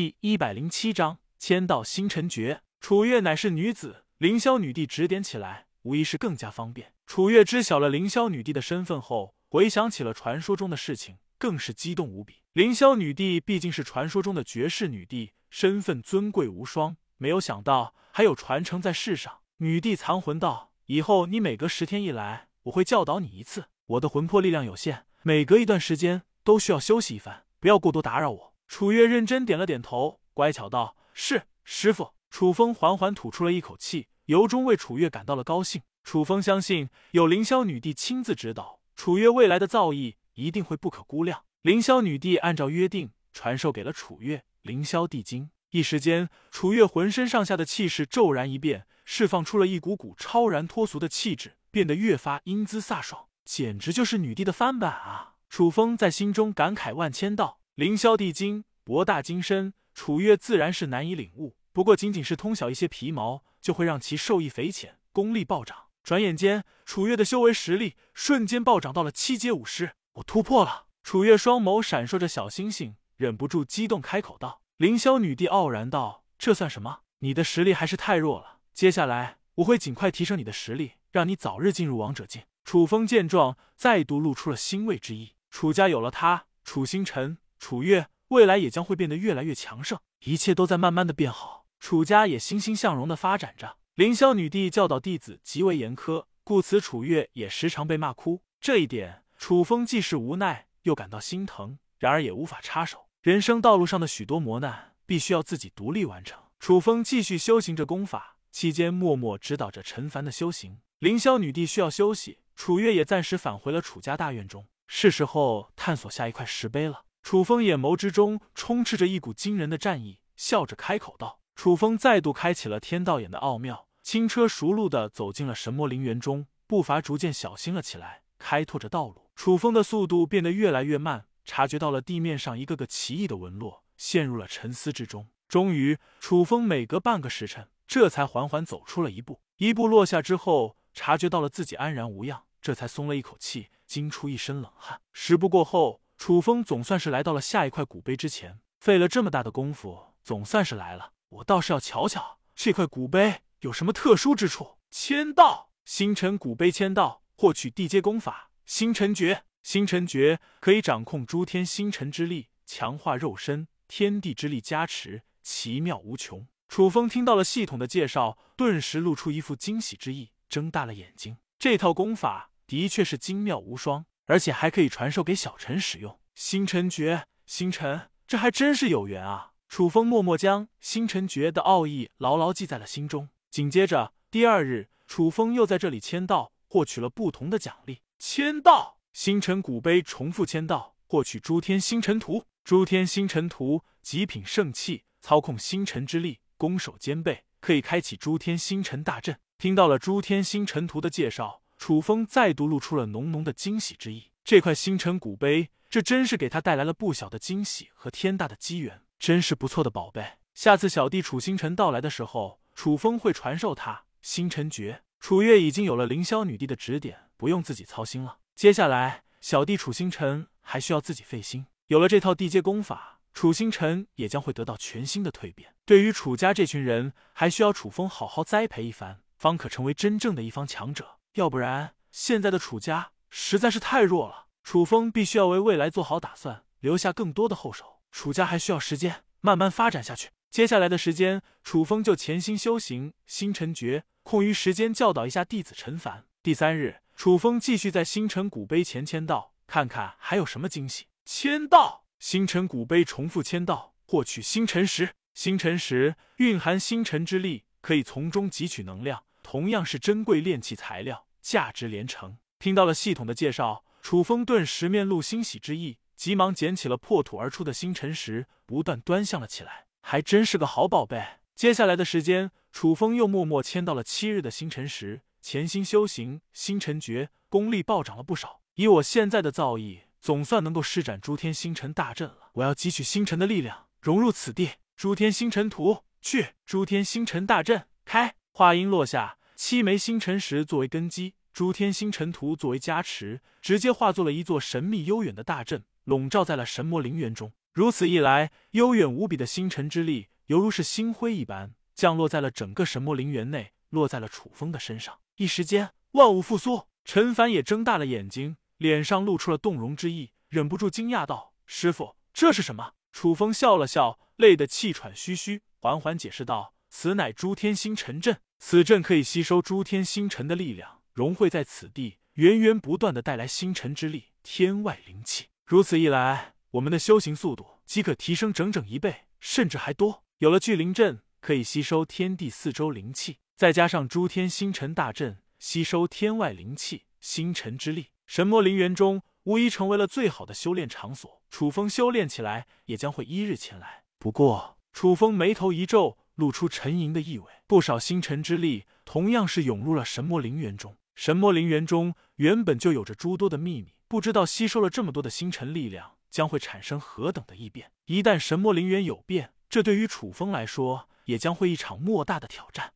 第一百零七章签到星辰诀。楚月乃是女子，凌霄女帝指点起来，无疑是更加方便。楚月知晓了凌霄女帝的身份后，回想起了传说中的事情，更是激动无比。凌霄女帝毕竟是传说中的绝世女帝，身份尊贵无双，没有想到还有传承在世上。女帝残魂道：“以后你每隔十天一来，我会教导你一次。我的魂魄力量有限，每隔一段时间都需要休息一番，不要过多打扰我。”楚月认真点了点头，乖巧道：“是，师傅。”楚风缓缓吐出了一口气，由衷为楚月感到了高兴。楚风相信有凌霄女帝亲自指导，楚月未来的造诣一定会不可估量。凌霄女帝按照约定传授给了楚月凌霄帝经，一时间，楚月浑身上下的气势骤然一变，释放出了一股股超然脱俗的气质，变得越发英姿飒爽，简直就是女帝的翻版啊！楚风在心中感慨万千道：“凌霄地经博大精深，楚月自然是难以领悟。不过，仅仅是通晓一些皮毛，就会让其受益匪浅，功力暴涨。”转眼间，楚月的修为实力瞬间暴涨到了七阶武师。我突破了！楚月双眸闪烁着小星星，忍不住激动开口道：“凌霄女帝傲然道，这算什么？你的实力还是太弱了。接下来我会尽快提升你的实力，让你早日进入王者境。”楚风见状，再度露出了欣慰之意。楚家有了他，楚星辰、楚月，未来也将会变得越来越强盛。一切都在慢慢的变好，楚家也欣欣向荣的发展着。凌霄女帝教导弟子极为严苛，故此楚月也时常被骂哭。这一点，楚风既是无奈，又感到心疼，然而也无法插手。人生道路上的许多磨难，必须要自己独立完成。楚风继续修行着功法，期间默默指导着陈凡的修行。凌霄女帝需要休息，楚月也暂时返回了楚家大院中。是时候探索下一块石碑了。楚风眼眸之中充斥着一股惊人的战意，笑着开口道：“楚风再度开启了天道眼的奥妙。”轻车熟路的走进了神魔陵园中，步伐逐渐小心了起来，开拓着道路。楚风的速度变得越来越慢，察觉到了地面上一个个奇异的纹路，陷入了沉思之中。终于，楚风每隔半个时辰，这才缓缓走出了一步。一步落下之后，察觉到了自己安然无恙，这才松了一口气，惊出一身冷汗。十步过后，楚风总算是来到了下一块古碑之前。费了这么大的功夫，总算是来了。我倒是要瞧瞧这块古碑。有什么特殊之处？签到，星辰古碑签到，获取地阶功法星辰诀。星辰诀可以掌控诸天星辰之力，强化肉身，天地之力加持，奇妙无穷。楚风听到了系统的介绍，顿时露出一副惊喜之意，睁大了眼睛。这套功法的确是精妙无双，而且还可以传授给小陈使用。星辰诀，星辰，这还真是有缘啊！楚风默默将星辰诀的奥义牢牢记在了心中。紧接着，第二日，楚风又在这里签到，获取了不同的奖励。签到，星辰古碑重复签到，获取诸天星辰图。诸天星辰图极品圣器，操控星辰之力，攻守兼备，可以开启诸天星辰大阵。听到了诸天星辰图的介绍，楚风再度露出了浓浓的惊喜之意。这块星辰古碑，这真是给他带来了不小的惊喜和天大的机缘，真是不错的宝贝。下次小弟楚星辰到来的时候。楚风会传授他星辰诀，楚月已经有了凌霄女帝的指点，不用自己操心了。接下来，小弟楚星辰还需要自己费心。有了这套地阶功法，楚星辰也将会得到全新的蜕变。对于楚家这群人，还需要楚风好好栽培一番，方可成为真正的一方强者。要不然，现在的楚家实在是太弱了。楚风必须要为未来做好打算，留下更多的后手。楚家还需要时间慢慢发展下去。接下来的时间，楚风就潜心修行星辰诀，空余时间教导一下弟子陈凡。第三日，楚风继续在星辰古碑前签到，看看还有什么惊喜。签到，星辰古碑重复签到，获取星辰石。星辰石蕴含星辰之力，可以从中汲取能量，同样是珍贵炼器材料，价值连城。听到了系统的介绍，楚风顿时面露欣喜之意，急忙捡起了破土而出的星辰石，不断端详了起来。还真是个好宝贝。接下来的时间，楚风又默默签到了七日的星辰石，潜心修行星辰诀，功力暴涨了不少。以我现在的造诣，总算能够施展诸天星辰大阵了。我要汲取星辰的力量，融入此地。诸天星辰图去，诸天星辰大阵开。话音落下，七枚星辰石作为根基，诸天星辰图作为加持，直接化作了一座神秘悠远的大阵，笼罩在了神魔陵园中。如此一来，悠远无比的星辰之力，犹如是星辉一般，降落在了整个神魔陵园内，落在了楚风的身上。一时间，万物复苏。陈凡也睁大了眼睛，脸上露出了动容之意，忍不住惊讶道：“师傅，这是什么？”楚风笑了笑，累得气喘吁吁，缓缓解释道：“此乃诸天星辰阵，此阵可以吸收诸天星辰的力量，融汇在此地，源源不断的带来星辰之力、天外灵气。如此一来，我们的修行速度即可提升整整一倍，甚至还多。有了聚灵阵，可以吸收天地四周灵气，再加上诸天星辰大阵，吸收天外灵气、星辰之力，神魔灵园中。”无疑成为了最好的修炼场所，楚风修炼起来也将会一日前来。不过，楚风眉头一皱，露出沉吟的意味。不少星辰之力同样是涌入了神魔陵园中。神魔陵园中原本就有着诸多的秘密，不知道吸收了这么多的星辰力量，将会产生何等的异变。一旦神魔陵园有变，这对于楚风来说也将会一场莫大的挑战。